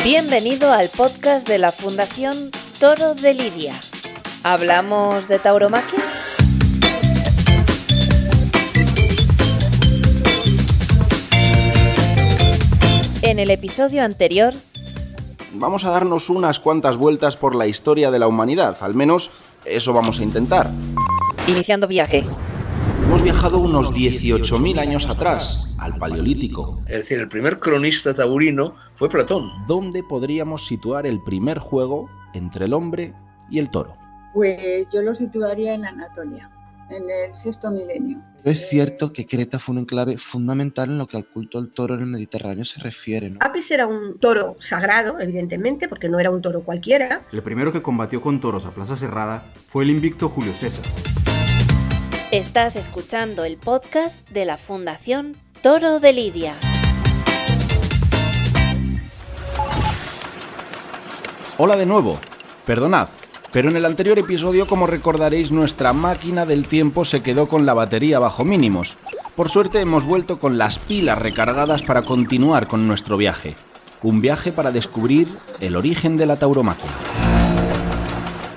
Bienvenido al podcast de la Fundación Toro de Lidia. ¿Hablamos de tauromaquia? En el episodio anterior vamos a darnos unas cuantas vueltas por la historia de la humanidad, al menos eso vamos a intentar. Iniciando viaje. Hemos viajado unos 18.000 años atrás, al Paleolítico. Es decir, el primer cronista taurino fue Platón. ¿Dónde podríamos situar el primer juego entre el hombre y el toro? Pues yo lo situaría en Anatolia en el sexto milenio. Es cierto que Creta fue un enclave fundamental en lo que al culto del toro en el Mediterráneo se refiere. ¿no? Apis era un toro sagrado, evidentemente, porque no era un toro cualquiera. El primero que combatió con toros a plaza cerrada fue el invicto Julio César. Estás escuchando el podcast de la Fundación Toro de Lidia. Hola de nuevo. Perdonad, pero en el anterior episodio, como recordaréis, nuestra máquina del tiempo se quedó con la batería bajo mínimos. Por suerte hemos vuelto con las pilas recargadas para continuar con nuestro viaje. Un viaje para descubrir el origen de la tauromaquia.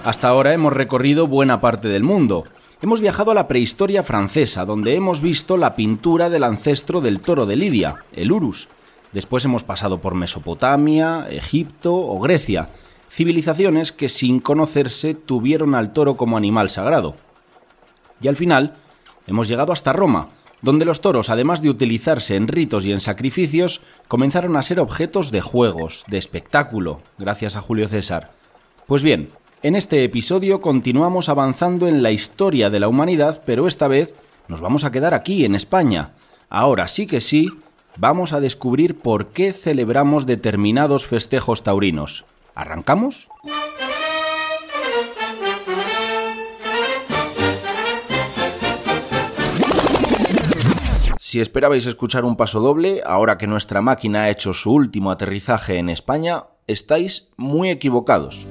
Hasta ahora hemos recorrido buena parte del mundo. Hemos viajado a la prehistoria francesa, donde hemos visto la pintura del ancestro del toro de Lidia, el Urus. Después hemos pasado por Mesopotamia, Egipto o Grecia, civilizaciones que sin conocerse tuvieron al toro como animal sagrado. Y al final hemos llegado hasta Roma, donde los toros, además de utilizarse en ritos y en sacrificios, comenzaron a ser objetos de juegos, de espectáculo, gracias a Julio César. Pues bien, en este episodio continuamos avanzando en la historia de la humanidad, pero esta vez nos vamos a quedar aquí, en España. Ahora sí que sí, vamos a descubrir por qué celebramos determinados festejos taurinos. ¿Arrancamos? Si esperabais escuchar un paso doble, ahora que nuestra máquina ha hecho su último aterrizaje en España, estáis muy equivocados.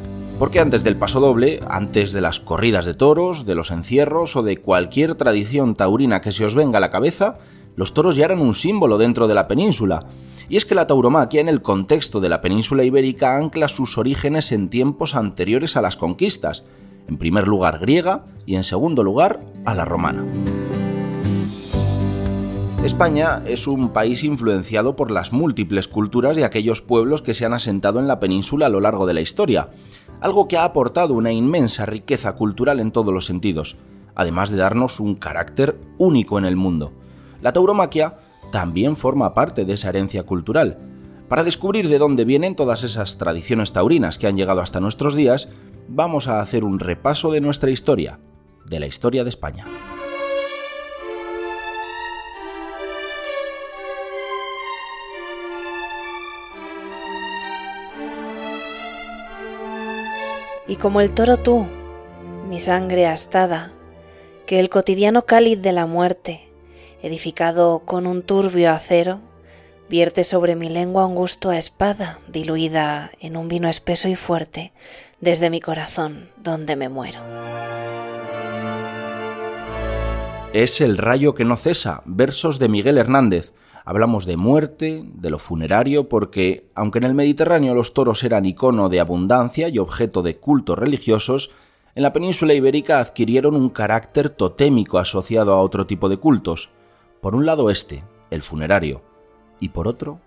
Porque antes del paso doble, antes de las corridas de toros, de los encierros o de cualquier tradición taurina que se os venga a la cabeza, los toros ya eran un símbolo dentro de la península, y es que la tauromaquia en el contexto de la península ibérica ancla sus orígenes en tiempos anteriores a las conquistas, en primer lugar griega y en segundo lugar a la romana. España es un país influenciado por las múltiples culturas de aquellos pueblos que se han asentado en la península a lo largo de la historia, algo que ha aportado una inmensa riqueza cultural en todos los sentidos, además de darnos un carácter único en el mundo. La tauromaquia también forma parte de esa herencia cultural. Para descubrir de dónde vienen todas esas tradiciones taurinas que han llegado hasta nuestros días, vamos a hacer un repaso de nuestra historia, de la historia de España. Y como el toro tú, mi sangre astada, que el cotidiano cáliz de la muerte, edificado con un turbio acero, vierte sobre mi lengua un gusto a espada, diluida en un vino espeso y fuerte, desde mi corazón, donde me muero. Es el rayo que no cesa, versos de Miguel Hernández. Hablamos de muerte, de lo funerario, porque, aunque en el Mediterráneo los toros eran icono de abundancia y objeto de cultos religiosos, en la península ibérica adquirieron un carácter totémico asociado a otro tipo de cultos. Por un lado este, el funerario, y por otro...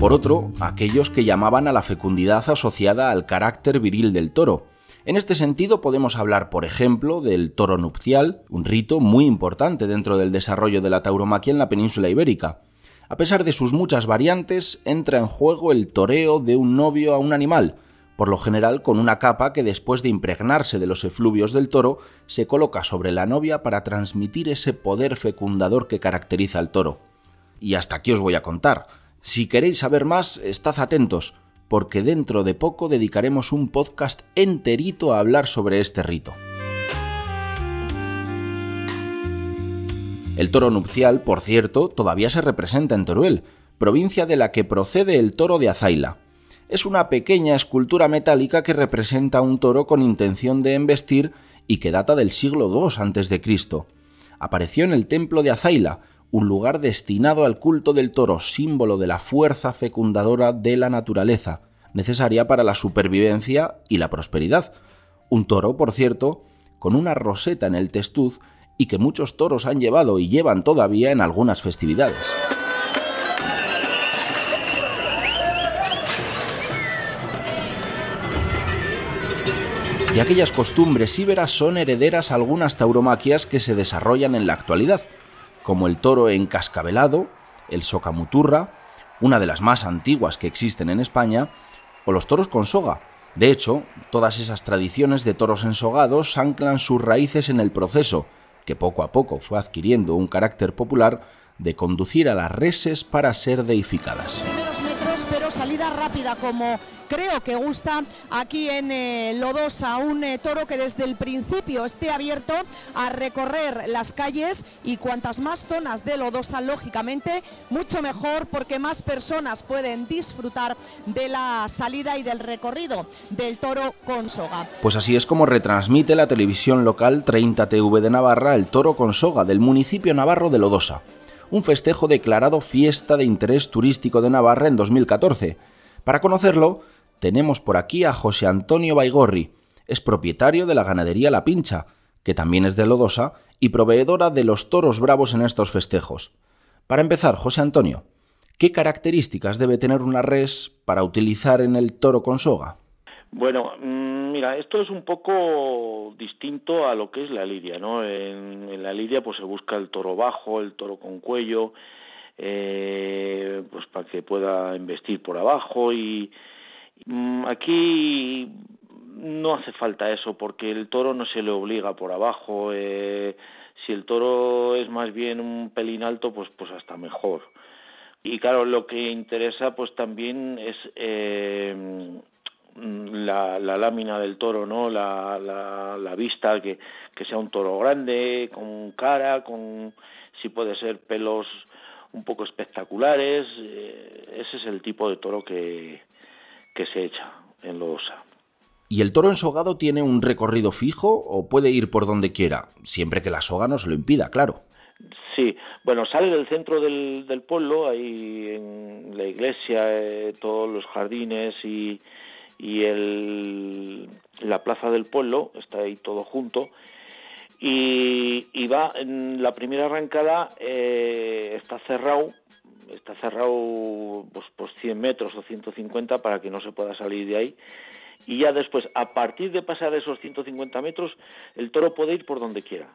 Por otro, aquellos que llamaban a la fecundidad asociada al carácter viril del toro. En este sentido podemos hablar, por ejemplo, del toro nupcial, un rito muy importante dentro del desarrollo de la tauromaquia en la península ibérica. A pesar de sus muchas variantes, entra en juego el toreo de un novio a un animal, por lo general con una capa que después de impregnarse de los efluvios del toro se coloca sobre la novia para transmitir ese poder fecundador que caracteriza al toro. Y hasta aquí os voy a contar. Si queréis saber más, estad atentos, porque dentro de poco dedicaremos un podcast enterito a hablar sobre este rito. El toro nupcial, por cierto, todavía se representa en Teruel, provincia de la que procede el toro de Azaila es una pequeña escultura metálica que representa un toro con intención de embestir y que data del siglo II a.C. apareció en el templo de Azaila, un lugar destinado al culto del toro, símbolo de la fuerza fecundadora de la naturaleza, necesaria para la supervivencia y la prosperidad. Un toro, por cierto, con una roseta en el testuz y que muchos toros han llevado y llevan todavía en algunas festividades. De aquellas costumbres íberas son herederas algunas tauromaquias que se desarrollan en la actualidad, como el toro encascabelado, el socamuturra, una de las más antiguas que existen en España, o los toros con soga. De hecho, todas esas tradiciones de toros ensogados anclan sus raíces en el proceso, que poco a poco fue adquiriendo un carácter popular, de conducir a las reses para ser deificadas salida rápida como creo que gusta aquí en eh, Lodosa, un eh, toro que desde el principio esté abierto a recorrer las calles y cuantas más zonas de Lodosa, lógicamente, mucho mejor porque más personas pueden disfrutar de la salida y del recorrido del toro con soga. Pues así es como retransmite la televisión local 30 TV de Navarra el toro con soga del municipio navarro de Lodosa un festejo declarado fiesta de interés turístico de Navarra en 2014. Para conocerlo, tenemos por aquí a José Antonio Baigorri, es propietario de la ganadería La Pincha, que también es de Lodosa y proveedora de los toros bravos en estos festejos. Para empezar, José Antonio, ¿qué características debe tener una res para utilizar en el toro con soga? Bueno, mm, mira, esto es un poco distinto a lo que es la lidia, ¿no? En, la lidia pues se busca el toro bajo, el toro con cuello, eh, pues para que pueda investir por abajo y mm, aquí no hace falta eso porque el toro no se le obliga por abajo. Eh, si el toro es más bien un pelín alto, pues pues hasta mejor. Y claro, lo que interesa pues también es eh, Mm, la, lámina del toro, ¿no? La, la, vista, que, que, sea un toro grande, con cara, con si puede ser pelos un poco espectaculares. Eh, ese es el tipo de toro que, que se echa en Lodosa. ¿Y el toro ensogado tiene un recorrido fijo o puede ir por donde quiera, siempre que la soga no se lo impida, claro? Sí, bueno, sale del centro del, del pueblo, ahí en la iglesia, eh, todos los jardines y, y el, la plaza del pueblo, está ahí todo junto, y, va en la primera arrancada eh, está cerrado está cerrado pues, pues 100 metros o 150 para que no se pueda salir de ahí y ya después a partir de pasar esos 150 metros el toro puede ir por donde quiera.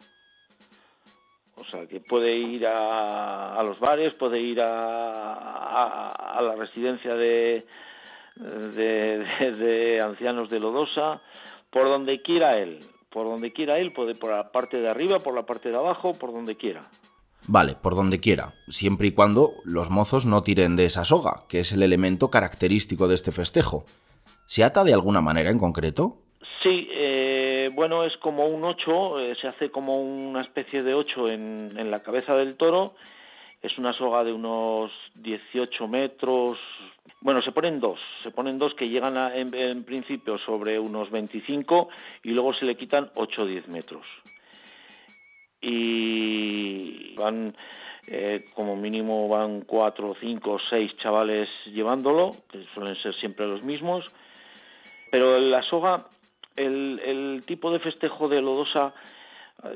O sea que puede ir a, a los bares puede ir a, a la residencia de, de, ancianos de Lodosa, por donde quiera él, por donde quiera él, puede por la parte de arriba, por la parte de abajo, por donde quiera. Vale, por donde quiera, siempre y cuando los mozos no tiren de esa soga, que es el elemento característico de este festejo. ¿Se ata de alguna manera en concreto? Sí, eh, bueno, es como un 8, eh, se hace como una especie de 8 en, en la cabeza del toro. Es una soga de unos 18 metros, bueno, se ponen dos, se ponen dos que llegan en, principio sobre unos 25 y luego se le quitan 8 o 10 metros. Y van, eh, como mínimo van 4, 5, 6 chavales llevándolo, que suelen ser siempre los mismos. Pero la soga, el, tipo de festejo de Lodosa,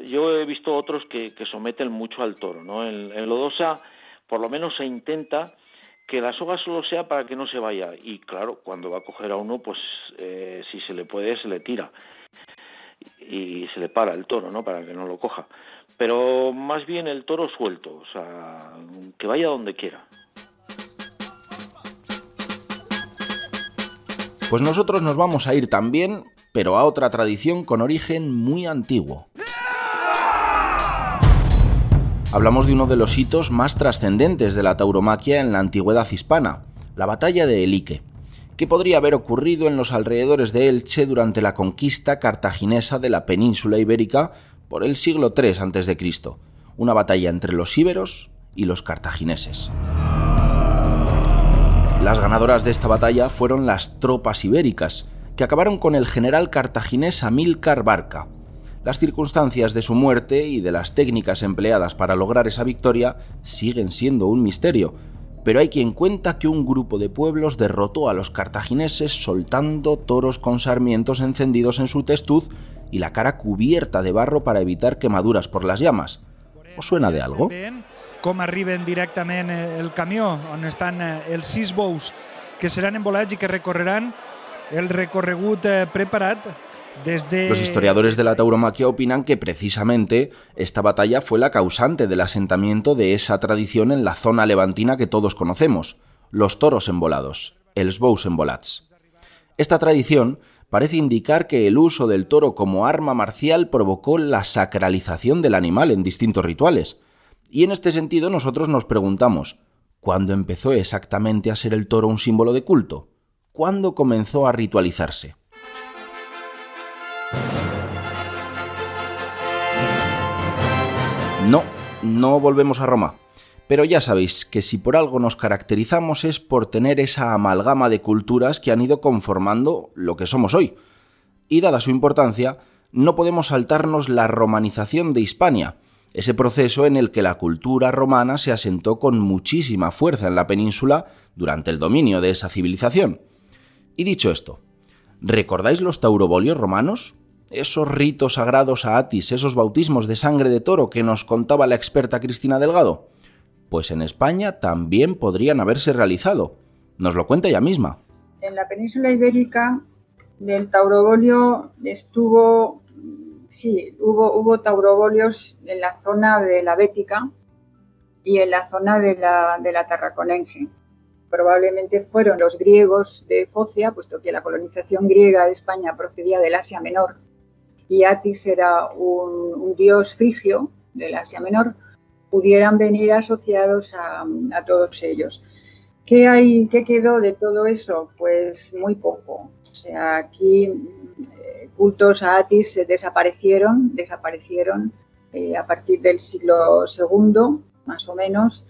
yo he visto otros que, someten mucho al toro. ¿no? en Lodosa, por lo menos se intenta que la soga solo sea para que no se vaya. Y claro, cuando va a coger a uno, pues eh, si se le puede, se le tira. Y se le para el toro, ¿no? Para que no lo coja. Pero más bien el toro suelto, o sea, que vaya donde quiera. Pues nosotros nos vamos a ir también, pero a otra tradición con origen muy antiguo. Hablamos de uno de los hitos más trascendentes de la tauromaquia en la antigüedad hispana, la batalla de Elique, que podría haber ocurrido en los alrededores de Elche durante la conquista cartaginesa de la península ibérica por el siglo III a.C., una batalla entre los íberos y los cartagineses. Las ganadoras de esta batalla fueron las tropas ibéricas, que acabaron con el general cartaginés Amílcar Barca, Las circunstancias de su muerte y de las técnicas empleadas para lograr esa victoria siguen siendo un misterio, pero hay quien cuenta que un grupo de pueblos derrotó a los cartagineses soltando toros con sarmientos encendidos en su testuz y la cara cubierta de barro para evitar quemaduras por las llamas. ¿Os suena de algo? Com arriben directament eh, el camió on estan eh, els sis bous que seran embolats i que recorreran el recorregut eh, preparat Los historiadores de la tauromaquia opinan que precisamente esta batalla fue la causante del asentamiento de esa tradición en la zona levantina que todos conocemos, los toros embolados, els bous embolats. Esta tradición parece indicar que el uso del toro como arma marcial provocó la sacralización del animal en distintos rituales. Y en este sentido nosotros nos preguntamos, ¿cuándo empezó exactamente a ser el toro un símbolo de culto? ¿Cuándo comenzó a ritualizarse? No, no volvemos a Roma. Pero ya sabéis que si por algo nos caracterizamos es por tener esa amalgama de culturas que han ido conformando lo que somos hoy. Y dada su importancia, no podemos saltarnos la romanización de Hispania, ese proceso en el que la cultura romana se asentó con muchísima fuerza en la península durante el dominio de esa civilización. Y dicho esto, ¿recordáis los taurobolios romanos? Esos ritos sagrados a Atis, esos bautismos de sangre de toro que nos contaba la experta Cristina Delgado. Pues en España también podrían haberse realizado. Nos lo cuenta ella misma. En la península ibérica del taurobolio estuvo sí, hubo, taurobolios en la zona de la Bética y en la zona de la, de la Tarraconense. Probablemente fueron los griegos de Focia, puesto que la colonización griega de España procedía del Asia Menor y Atis era un, dios frigio del Asia Menor, pudieran venir asociados a, todos ellos. ¿Qué, hay, ¿Qué quedó de todo eso? Pues muy poco. O sea, aquí cultos a Atis desaparecieron, desaparecieron eh, a partir del siglo II, más o menos,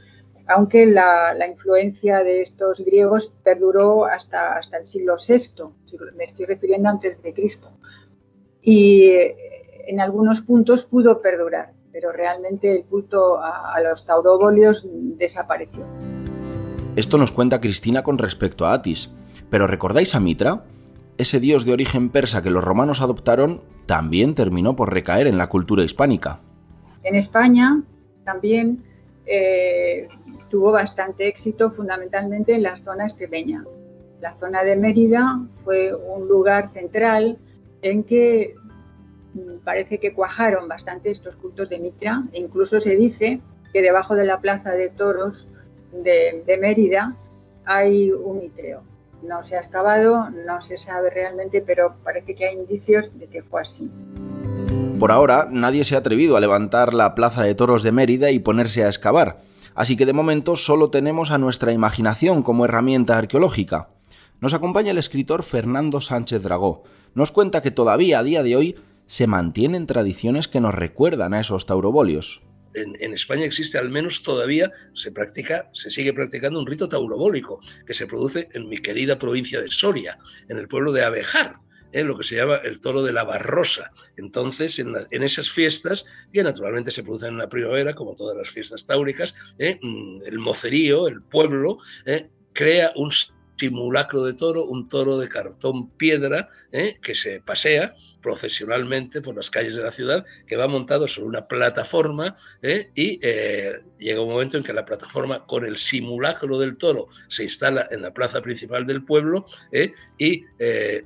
aunque la, influencia de estos griegos perduró hasta, hasta el siglo VI, me estoy refiriendo antes de Cristo. Y eh, en algunos puntos pudo perdurar, pero realmente el culto a, a los taurobolios desapareció. Esto nos cuenta Cristina con respecto a Atis, pero ¿recordáis a Mitra? ese dios de origen persa que los romanos adoptaron también terminó por recaer en la cultura hispánica. En España también eh, tuvo bastante éxito fundamentalmente en la zona extremeña. La zona de Mérida fue un lugar central en que mm, parece que cuajaron bastante estos cultos de Mitra e incluso se dice que debajo de la plaza de toros de, de Mérida hay un mitreo. No se ha excavado, no se sabe realmente, pero parece que hay indicios de que fue así. Por ahora, nadie se ha atrevido a levantar la plaza de toros de Mérida y ponerse a excavar, así que de momento solo tenemos a nuestra imaginación como herramienta arqueológica. Nos acompaña el escritor Fernando Sánchez Dragó. Nos cuenta que todavía a día de hoy se mantienen tradiciones que nos recuerdan a esos taurobolios en, España existe al menos todavía, se practica, se sigue practicando un rito taurobólico que se produce en mi querida provincia de Soria, en el pueblo de Abejar, en ¿eh? lo que se llama el toro de la Barrosa. Entonces, en, esas fiestas, que naturalmente se producen en la primavera, como todas las fiestas táuricas, ¿eh? mm, el mocerío, el pueblo, ¿eh? crea un simulacro de toro, un toro de cartón piedra ¿eh? que se pasea procesionalmente por las calles de la ciudad, que va montado sobre una plataforma ¿eh? y eh, llega un momento en que la plataforma con el simulacro del toro se instala en la plaza principal del pueblo y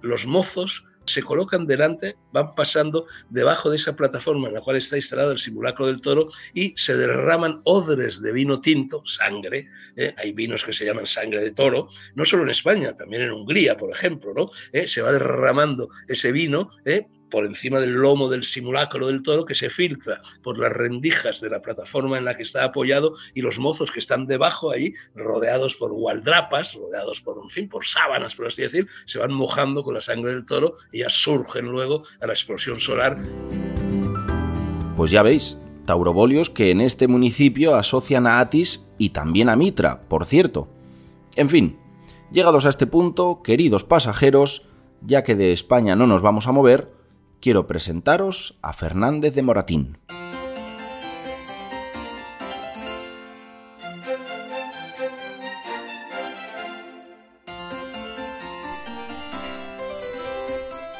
los mozos se colocan delante, van pasando debajo de esa plataforma en la cual está instalado el simulacro del toro y se derraman odres de vino tinto, sangre. ¿eh? Hay vinos que se llaman sangre de toro, no solo en España, también en Hungría, por ejemplo. ¿no? ¿Eh? Se va derramando ese vino ¿eh? Por encima del lomo del simulacro del toro que se filtra por las rendijas de la plataforma en la que está apoyado y los mozos que están debajo ahí, rodeados por gualdrapas, rodeados por, un fin, por sábanas, por así decir, se van mojando con la sangre del toro y ya surgen luego a la explosión solar. Pues ya veis, taurobolios que en este municipio asocian a Atis y también a Mitra, por cierto. En fin, llegados a este punto, queridos pasajeros, ya que de España no nos vamos a mover, quiero presentaros a Fernández de Moratín.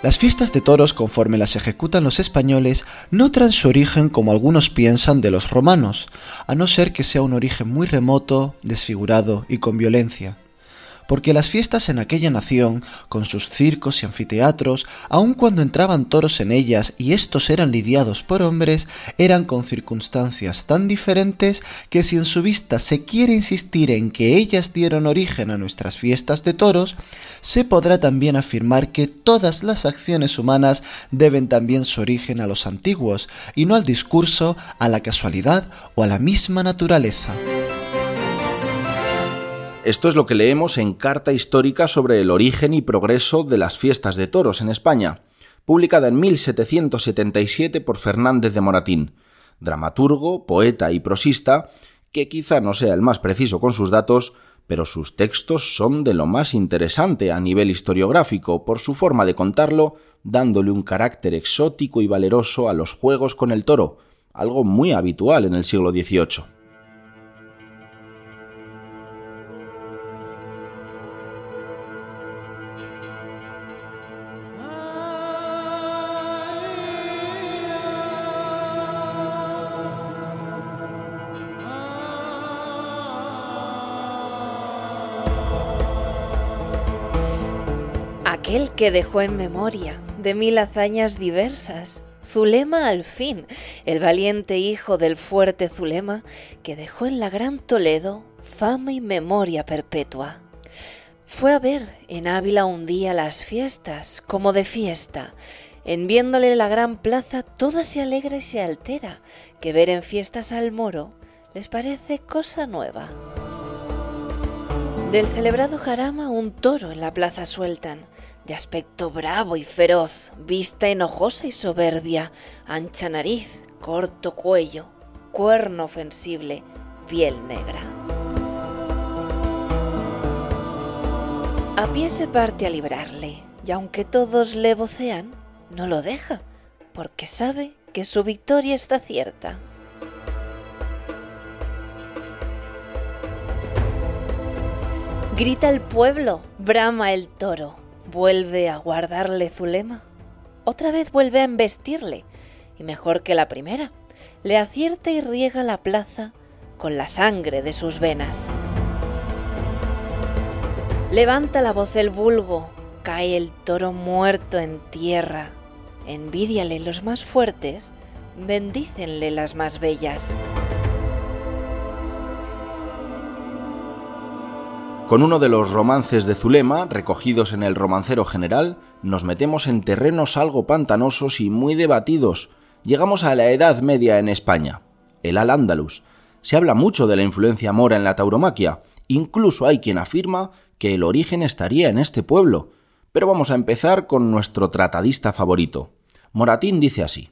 Las fiestas de toros, conforme las ejecutan los españoles, no traen su origen como algunos piensan de los romanos, a no ser que sea un origen muy remoto, desfigurado y con violencia porque las fiestas en aquella nación, con sus circos y anfiteatros, aun cuando entraban toros en ellas y estos eran lidiados por hombres, eran con circunstancias tan diferentes que si en su vista se quiere insistir en que ellas dieron origen a nuestras fiestas de toros, se podrá también afirmar que todas las acciones humanas deben también su origen a los antiguos, y no al discurso, a la casualidad o a la misma naturaleza. Esto es lo que leemos en Carta Histórica sobre el origen y progreso de las fiestas de toros en España, publicada en 1777 por Fernández de Moratín, dramaturgo, poeta y prosista, que quizá no sea el más preciso con sus datos, pero sus textos son de lo más interesante a nivel historiográfico por su forma de contarlo, dándole un carácter exótico y valeroso a los juegos con el toro, algo muy habitual en el siglo XVIII. Que dejó en memoria de mil hazañas diversas. Zulema al fin, el valiente hijo del fuerte Zulema, que dejó en la gran Toledo fama y memoria perpetua. Fue a ver en Ávila un día las fiestas, como de fiesta. En viéndole la gran plaza, toda se alegra y se altera, que ver en fiestas al moro les parece cosa nueva. Del celebrado jarama un toro en la plaza sueltan, aspecto bravo y feroz, vista enojosa y soberbia, ancha nariz, corto cuello, cuerno ofensible, piel negra. A pie se parte a librarle, y aunque todos le vocean, no lo deja, porque sabe que su victoria está cierta. Grita el pueblo, brama el toro, vuelve a guardarle Zulema. Otra vez vuelve a embestirle, y mejor que la primera, le acierta y riega la plaza con la sangre de sus venas. Levanta la voz el vulgo, cae el toro muerto en tierra. Envidiale los más fuertes, bendícenle las más bellas. Con uno de los romances de Zulema, recogidos en el Romancero General, nos metemos en terrenos algo pantanosos y muy debatidos. Llegamos a la Edad Media en España, el Al-Ándalus. Se habla mucho de la influencia mora en la tauromaquia, incluso hay quien afirma que el origen estaría en este pueblo. Pero vamos a empezar con nuestro tratadista favorito. Moratín dice así.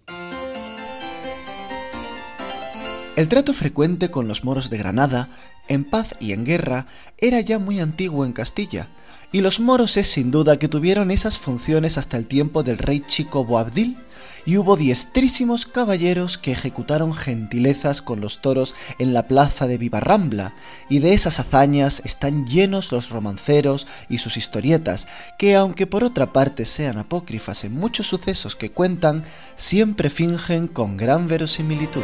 El trato frecuente con los moros de Granada, en paz y en guerra, era ya muy antiguo en Castilla, y los moros es sin duda que tuvieron esas funciones hasta el tiempo del rey chico Boabdil, y hubo diestrísimos caballeros que ejecutaron gentilezas con los toros en la plaza de Vivarrambla, y de esas hazañas están llenos los romanceros y sus historietas, que aunque por otra parte sean apócrifas en muchos sucesos que cuentan, siempre fingen con gran verosimilitud.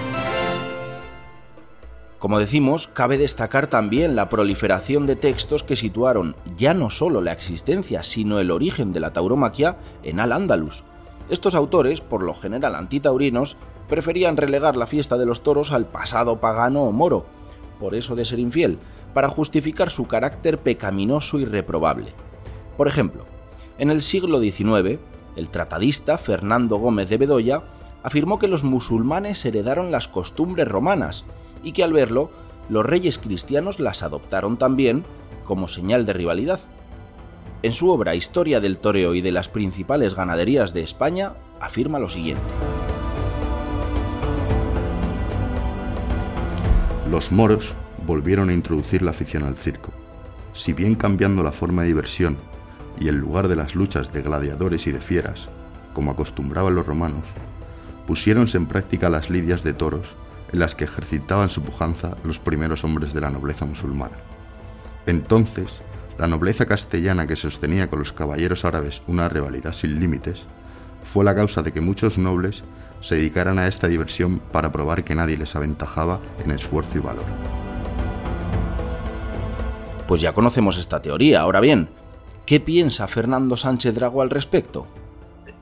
Como decimos, cabe destacar también la proliferación de textos que situaron ya no solo la existencia, sino el origen de la tauromaquia en Al-Ándalus. Estos autores, por lo general antitaurinos, preferían relegar la fiesta de los toros al pasado pagano o moro, por eso de ser infiel, para justificar su carácter pecaminoso y reprobable. Por ejemplo, en el siglo XIX, el tratadista Fernando Gómez de Bedoya afirmó que los musulmanes heredaron las costumbres romanas, y que al verlo, los reyes cristianos las adoptaron también como señal de rivalidad. En su obra Historia del Toreo y de las principales ganaderías de España, afirma lo siguiente. Los moros volvieron a introducir la afición al circo, si bien cambiando la forma de diversión y el lugar de las luchas de gladiadores y de fieras, como acostumbraban los romanos, pusiéronse en práctica las lidias de toros en las que ejercitaban su pujanza los primeros hombres de la nobleza musulmana. Entonces, la nobleza castellana que sostenía con los caballeros árabes una rivalidad sin límites, fue la causa de que muchos nobles se dedicaran a esta diversión para probar que nadie les aventajaba en esfuerzo y valor. Pues ya conocemos esta teoría. Ahora bien, ¿qué piensa Fernando Sánchez Drago al respecto?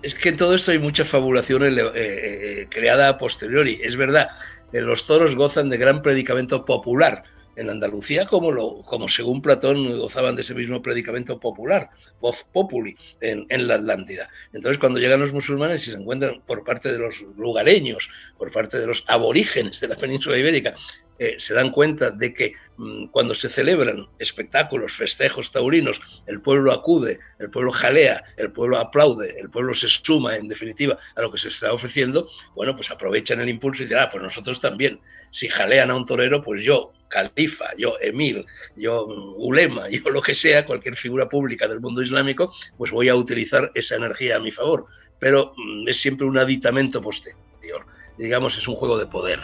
Es que en todo esto hay mucha fabulación eh, eh, creada a posteriori. Es verdad, eh, los toros gozan de gran predicamento popular en Andalucía como, lo, como según Platón gozaban de ese mismo predicamento popular, voz populi, en, la Atlántida. Entonces cuando llegan los musulmanes y se encuentran por parte de los lugareños, por parte de los aborígenes de la península ibérica, eh, se dan cuenta de que mm, cuando se celebran espectáculos, festejos taurinos, el pueblo acude, el pueblo jalea, el pueblo aplaude, el pueblo se suma, en definitiva, a lo que se está ofreciendo, bueno, pues aprovechan el impulso y dirán, ah, pues nosotros también, si jalean a un torero, pues yo, califa, yo emir, yo ulema, yo lo que sea, cualquier figura pública del mundo islámico, pues voy a utilizar esa energía a mi favor. Pero mm, es siempre un aditamento posterior, digamos, es un juego de poder.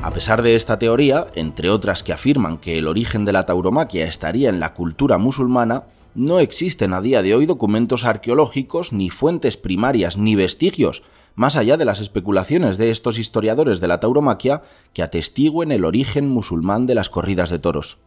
A pesar de esta teoría, entre otras que afirman que el origen de la tauromaquia estaría en la cultura musulmana, no existen a día de hoy documentos arqueológicos, ni fuentes primarias, ni vestigios más allá de las especulaciones de estos historiadores de la tauromaquia que atestiguen el origen musulmán de las corridas de toros.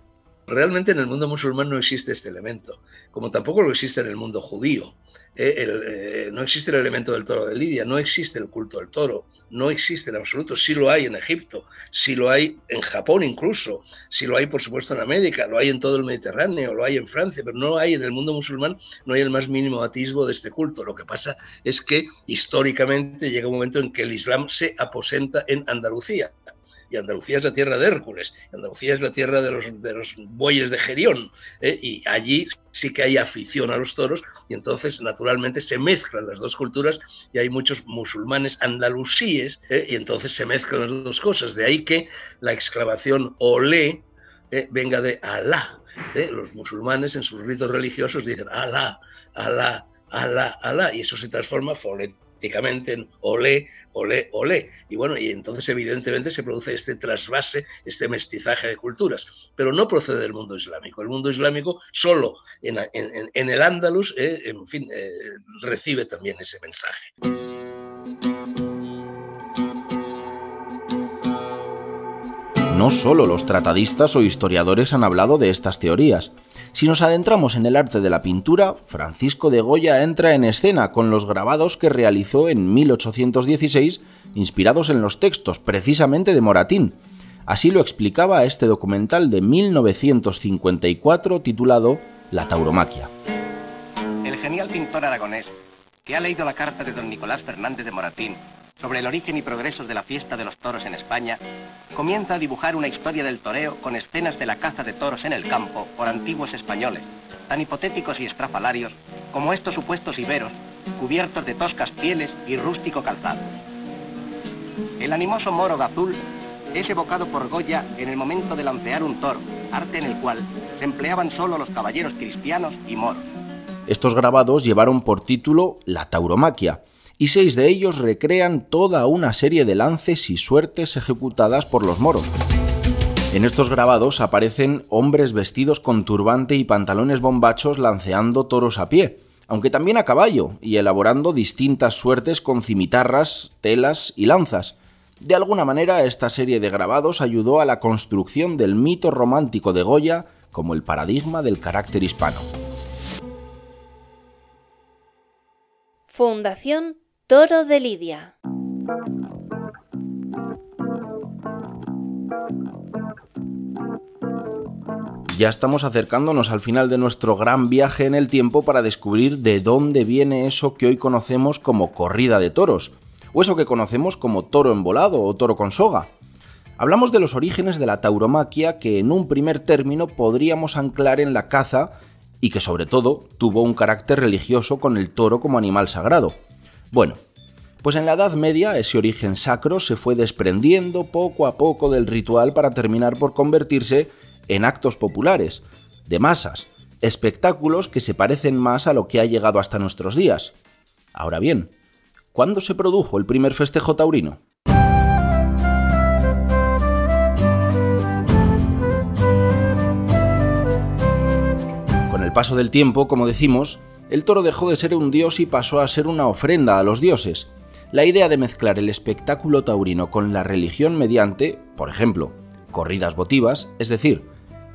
Realmente en el mundo musulmán no existe este elemento, como tampoco lo existe en el mundo judío. Eh, eh, no existe el elemento del toro de Lidia, no existe el culto del toro, no existe en absoluto. Sí lo hay en Egipto, sí lo hay en Japón incluso, sí lo hay por supuesto en América, lo hay en todo el Mediterráneo, lo hay en Francia, pero no hay en el mundo musulmán, no hay el más mínimo atisbo de este culto. Lo que pasa es que históricamente llega un momento en que el Islam se aposenta en Andalucía y Andalucía es la tierra de Hércules, Andalucía es la tierra de los, de los bueyes de Gerión, ¿eh? y allí sí que hay afición a los toros, y entonces naturalmente se mezclan las dos culturas, y hay muchos musulmanes andalusíes, ¿eh? y entonces se mezclan las dos cosas, de ahí que la exclamación olé ¿eh? venga de Alá. Los musulmanes en sus ritos religiosos dicen Alá, Alá, Alá, Alá, y eso se transforma fonéticamente en olé, olé, olé. Y bueno, y entonces evidentemente se produce este trasvase, este mestizaje de culturas, pero no procede del mundo islámico. El mundo islámico solo en, el Andalus, eh, en fin, eh, recibe también ese mensaje. No solo los tratadistas o historiadores han hablado de estas teorías. Si nos adentramos en el arte de la pintura, Francisco de Goya entra en escena con los grabados que realizó en 1816, inspirados en los textos precisamente de Moratín. Así lo explicaba este documental de 1954 titulado La tauromaquia. El genial pintor aragonés, que ha leído la carta de don Nicolás Fernández de Moratín sobre el origen y progresos de la fiesta de los toros en España, comienza a dibujar una historia del toreo con escenas de la caza de toros en el campo por antiguos españoles, tan hipotéticos y estrafalarios como estos supuestos iberos, cubiertos de toscas pieles y rústico calzado. El animoso moro gazul es evocado por Goya en el momento de lancear un toro, arte en el cual se empleaban solo los caballeros cristianos y moros. Estos grabados llevaron por título La tauromaquia, y seis de ellos recrean toda una serie de lances y suertes ejecutadas por los moros. En estos grabados aparecen hombres vestidos con turbante y pantalones bombachos lanceando toros a pie, aunque también a caballo, y elaborando distintas suertes con cimitarras, telas y lanzas. De alguna manera, esta serie de grabados ayudó a la construcción del mito romántico de Goya como el paradigma del carácter hispano. Fundación Toro de Lidia. Ya estamos acercándonos al final de nuestro gran viaje en el tiempo para descubrir de dónde viene eso que hoy conocemos como corrida de toros, o eso que conocemos como toro envolado o toro con soga. Hablamos de los orígenes de la tauromaquia que en un primer término podríamos anclar en la caza y que sobre todo tuvo un carácter religioso con el toro como animal sagrado. Bueno, pues en la Edad Media ese origen sacro se fue desprendiendo poco a poco del ritual para terminar por convertirse en actos populares, de masas, espectáculos que se parecen más a lo que ha llegado hasta nuestros días. Ahora bien, ¿cuándo se produjo el primer festejo taurino? Con el paso del tiempo, como decimos, el toro dejó de ser un dios y pasó a ser una ofrenda a los dioses. La idea de mezclar el espectáculo taurino con la religión mediante, por ejemplo, corridas votivas, es decir,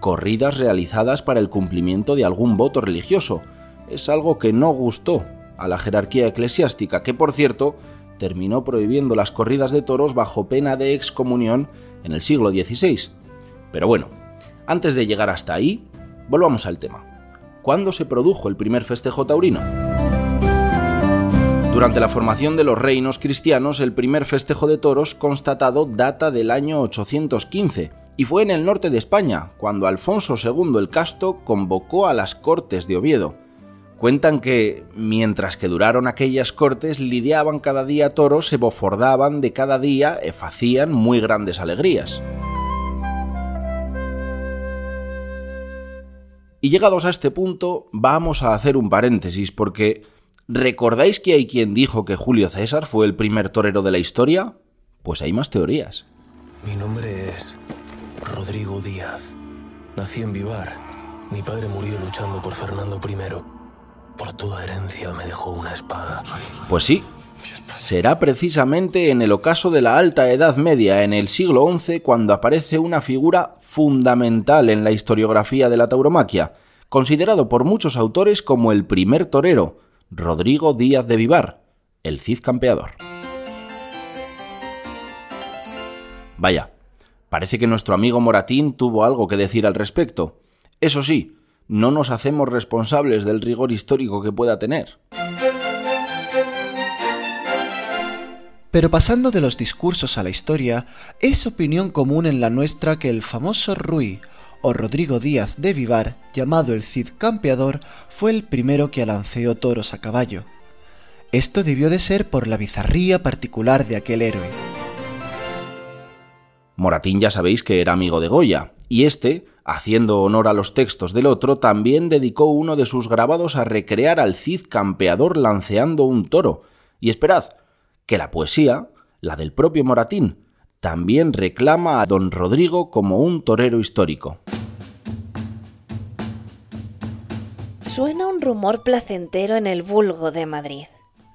corridas realizadas para el cumplimiento de algún voto religioso, es algo que no gustó a la jerarquía eclesiástica, que por cierto terminó prohibiendo las corridas de toros bajo pena de excomunión en el siglo XVI. Pero bueno, antes de llegar hasta ahí, volvamos al tema. ¿Cuándo se produjo el primer festejo taurino? Durante la formación de los reinos cristianos, el primer festejo de toros constatado data del año 815, y fue en el norte de España, cuando Alfonso II el Casto convocó a las Cortes de Oviedo. Cuentan que, mientras que duraron aquellas cortes, lidiaban cada día toros, se bofordaban de cada día e facían muy grandes alegrías. Y llegados a este punto, vamos a hacer un paréntesis, porque ¿recordáis que hay quien dijo que Julio César fue el primer torero de la historia? Pues hay más teorías. Mi nombre es Rodrigo Díaz. Nací en Vivar. Mi padre murió luchando por Fernando I. Por toda herencia me dejó una espada. Pues sí, será precisamente en el ocaso de la Alta Edad Media, en el siglo XI, cuando aparece una figura fundamental en la historiografía de la tauromaquia, considerado por muchos autores como el primer torero, Rodrigo Díaz de Vivar, el Cid Campeador. Vaya, parece que nuestro amigo Moratín tuvo algo que decir al respecto. Eso sí, no nos hacemos responsables del rigor histórico que pueda tener. Pero pasando de los discursos a la historia, es opinión común en la nuestra que el famoso Rui o Rodrigo Díaz de Vivar, llamado el Cid Campeador, fue el primero que alanceó toros a caballo. Esto debió de ser por la bizarría particular de aquel héroe. Moratín ya sabéis que era amigo de Goya, y este, haciendo honor a los textos del otro, también dedicó uno de sus grabados a recrear al Cid campeador lanceando un toro. Y esperad, que la poesía, la del propio Moratín, también reclama a don Rodrigo como un torero histórico. Suena un rumor placentero en el vulgo de Madrid.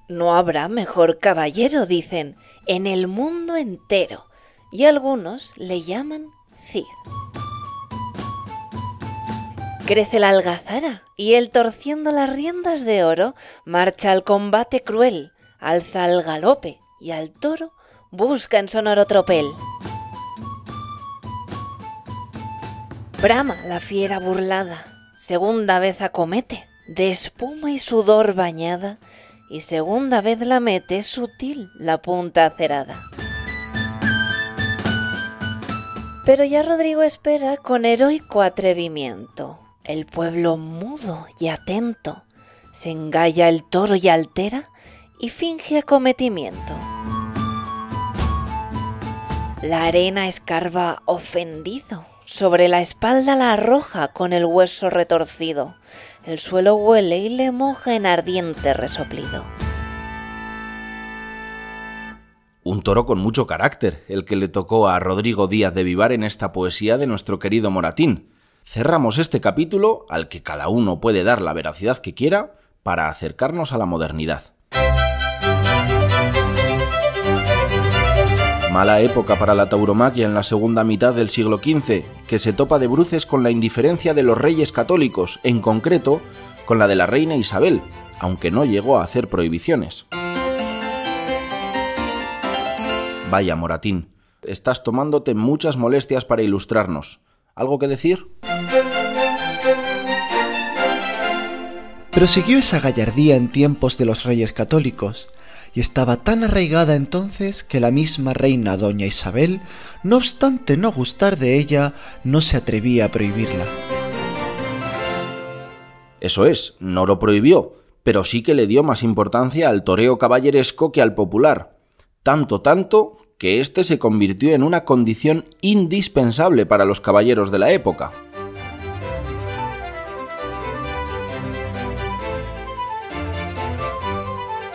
No habrá mejor caballero, dicen, en el mundo entero, y algunos le llaman Cid. Crece la algazara y él torciendo las riendas de oro marcha al combate cruel, alza al galope y al toro busca en sonoro tropel. Brama la fiera burlada, segunda vez acomete, de espuma y sudor bañada, y segunda vez la mete sutil la punta acerada. Pero ya Rodrigo espera con heroico atrevimiento el pueblo mudo y atento se engalla el toro y altera y finge acometimiento. La arena escarba ofendido, sobre la espalda la arroja con el hueso retorcido, el suelo huele y le moja en ardiente resoplido. Un toro con mucho carácter, el que le tocó a Rodrigo Díaz de Vivar en esta poesía de nuestro querido Moratín, cerramos este capítulo al que cada uno puede dar la veracidad que quiera para acercarnos a la modernidad. Mala época para la tauromaquia en la segunda mitad del siglo XV, que se topa de bruces con la indiferencia de los reyes católicos, en concreto con la de la reina Isabel, aunque no llegó a hacer prohibiciones. Vaya, Moratín, estás tomándote muchas molestias para ilustrarnos. ¿Algo que decir? Prosiguió esa gallardía en tiempos de los reyes católicos, y estaba tan arraigada entonces que la misma reina doña Isabel, no obstante no gustar de ella, no se atrevía a prohibirla. Eso es, no lo prohibió, pero sí que le dio más importancia al toreo caballeresco que al popular. Tanto, tanto, que éste se convirtió en una condición indispensable para los caballeros de la época.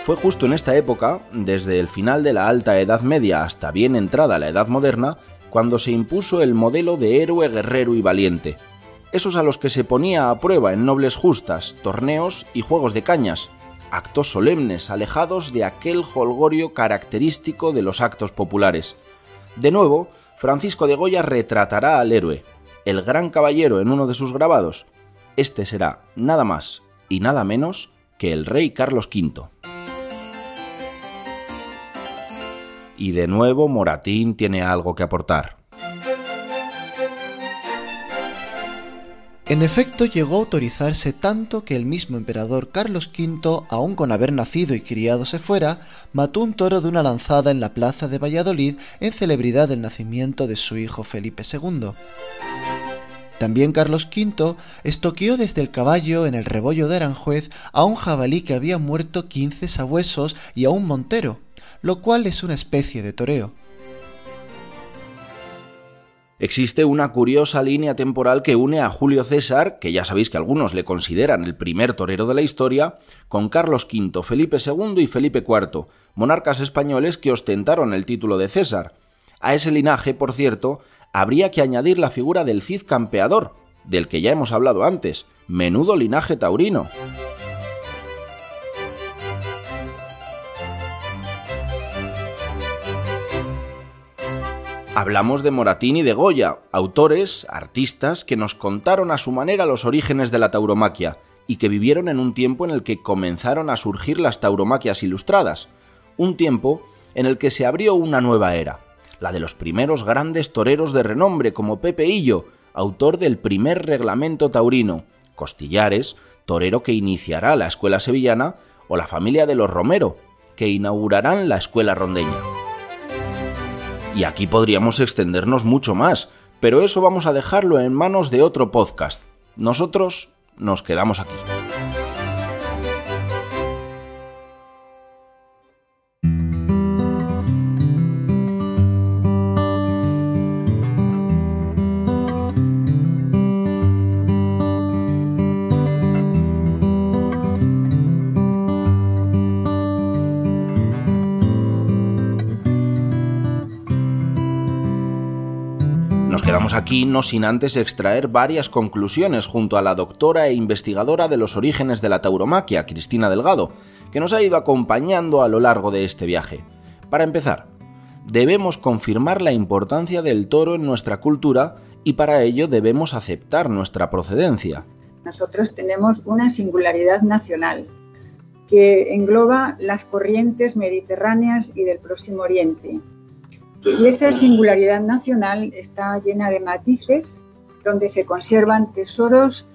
Fue justo en esta época, desde el final de la Alta Edad Media hasta bien entrada la Edad Moderna, cuando se impuso el modelo de héroe, guerrero y valiente, esos a los que se ponía a prueba en nobles justas, torneos y juegos de cañas, actos solemnes alejados de aquel holgorio característico de los actos populares. De nuevo, Francisco de Goya retratará al héroe, el gran caballero en uno de sus grabados. Este será nada más y nada menos que el rey Carlos V. Y de nuevo Moratín tiene algo que aportar. En efecto, llegó a autorizarse tanto que el mismo emperador Carlos V, aun con haber nacido y criado se fuera, mató un toro de una lanzada en la plaza de Valladolid en celebridad del nacimiento de su hijo Felipe II. También Carlos V estoqueó desde el caballo en el rebollo de Aranjuez a un jabalí que había muerto 15 sabuesos y a un montero, lo cual es una especie de toreo. Existe una curiosa línea temporal que une a Julio César, que ya sabéis que algunos le consideran el primer torero de la historia, con Carlos V, Felipe II y Felipe IV, monarcas españoles que ostentaron el título de César. A ese linaje, por cierto, habría que añadir la figura del Cid campeador, del que ya hemos hablado antes, menudo linaje taurino. Hablamos de Moratín y de Goya, autores, artistas que nos contaron a su manera los orígenes de la tauromaquia y que vivieron en un tiempo en el que comenzaron a surgir las tauromaquias ilustradas, un tiempo en el que se abrió una nueva era, la de los primeros grandes toreros de renombre como Pepe Hillo, autor del primer reglamento taurino, Costillares, torero que iniciará la escuela sevillana, o la familia de los Romero, que inaugurarán la escuela rondeña. Y aquí podríamos extendernos mucho más, pero eso vamos a dejarlo en manos de otro podcast. Nosotros nos quedamos aquí. Aquí no sin antes extraer varias conclusiones junto a la doctora e investigadora de los orígenes de la tauromaquia, Cristina Delgado, que nos ha ido acompañando a lo largo de este viaje. Para empezar, debemos confirmar la importancia del toro en nuestra cultura y para ello debemos aceptar nuestra procedencia. Nosotros tenemos una singularidad nacional que engloba las corrientes mediterráneas y del Próximo Oriente, y esa singularidad nacional está llena de matices donde se conservan tesoros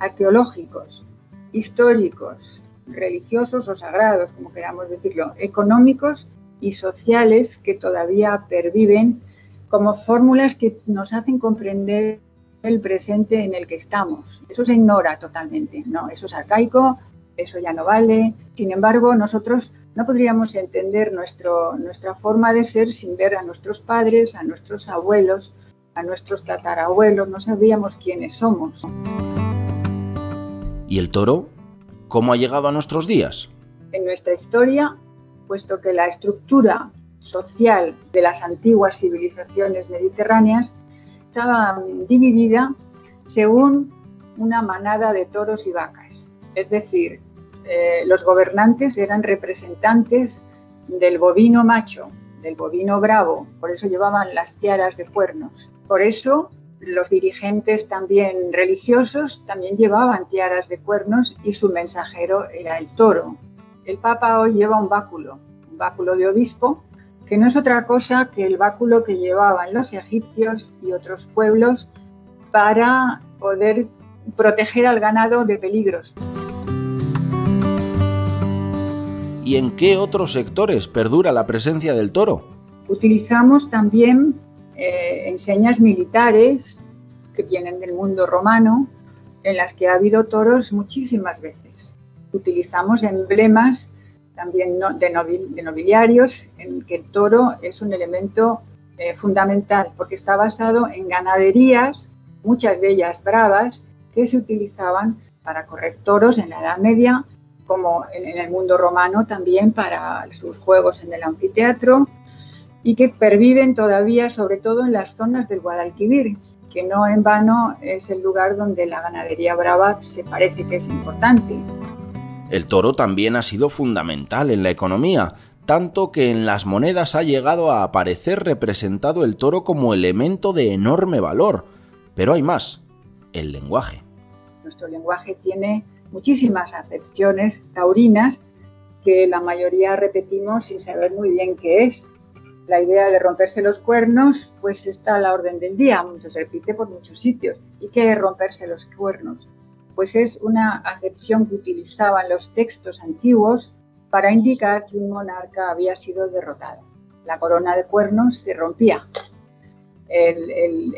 arqueológicos, históricos, religiosos o sagrados, como queramos decirlo, económicos y sociales que todavía perviven como fórmulas que nos hacen comprender el presente en el que estamos. Eso se ignora totalmente, no, eso es arcaico, eso ya no vale. Sin embargo, nosotros no podríamos entender nuestro, nuestra forma de ser sin ver a nuestros padres, a nuestros abuelos, a nuestros tatarabuelos, no sabíamos quiénes somos. ¿Y el toro? ¿Cómo ha llegado a nuestros días? En nuestra historia, puesto que la estructura social de las antiguas civilizaciones mediterráneas estaba dividida según una manada de toros y vacas. Es decir, eh, los gobernantes eran representantes del bovino macho, del bovino bravo, por eso llevaban las tiaras de cuernos. Por eso los dirigentes también religiosos también llevaban tiaras de cuernos y su mensajero era el toro. El Papa hoy lleva un báculo, un báculo de obispo, que no es otra cosa que el báculo que llevaban los egipcios y otros pueblos para poder proteger al ganado de peligros. ¿Y en qué otros sectores perdura la presencia del toro? Utilizamos también eh, enseñas militares que vienen del mundo romano, en las que ha habido toros muchísimas veces. Utilizamos emblemas también de, nobiliarios en que el toro es un elemento eh, fundamental porque está basado en ganaderías, muchas de ellas bravas, que se utilizaban para correr toros en la Edad Media como en, el mundo romano también para sus juegos en el anfiteatro y que perviven todavía sobre todo en las zonas del Guadalquivir, que no en vano es el lugar donde la ganadería brava se parece que es importante. El toro también ha sido fundamental en la economía, tanto que en las monedas ha llegado a aparecer representado el toro como elemento de enorme valor. Pero hay más, el lenguaje. Nuestro lenguaje tiene muchísimas acepciones taurinas que la mayoría repetimos sin saber muy bien qué es. La idea de romperse los cuernos pues está a la orden del día, se repite por muchos sitios. ¿Y qué es romperse los cuernos? Pues es una acepción que utilizaban los textos antiguos para indicar que un monarca había sido derrotado. La corona de cuernos se rompía. El,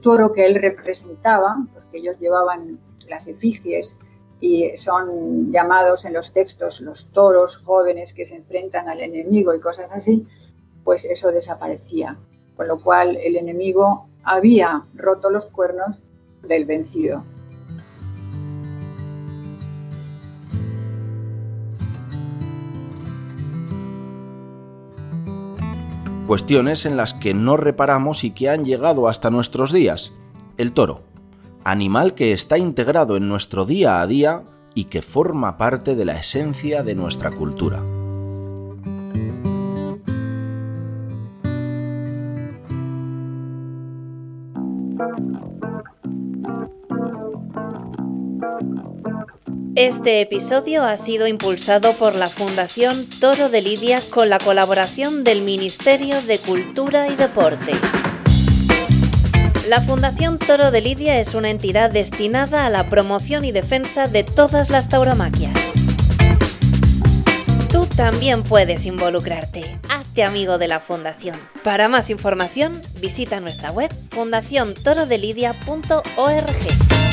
toro que él representaba, porque ellos llevaban las efigies y son llamados en los textos los toros jóvenes que se enfrentan al enemigo y cosas así, pues eso desaparecía. Con lo cual el enemigo había roto los cuernos del vencido. cuestiones en las que no reparamos y que han llegado hasta nuestros días. El toro, animal que está integrado en nuestro día a día y que forma parte de la esencia de nuestra cultura. Este episodio ha sido impulsado por la Fundación Toro de Lidia con la colaboración del Ministerio de Cultura y Deporte. La Fundación Toro de Lidia es una entidad destinada a la promoción y defensa de todas las tauromaquias. Tú también puedes involucrarte. Hazte amigo de la Fundación. Para más información, visita nuestra web fundaciontorodelidia.org.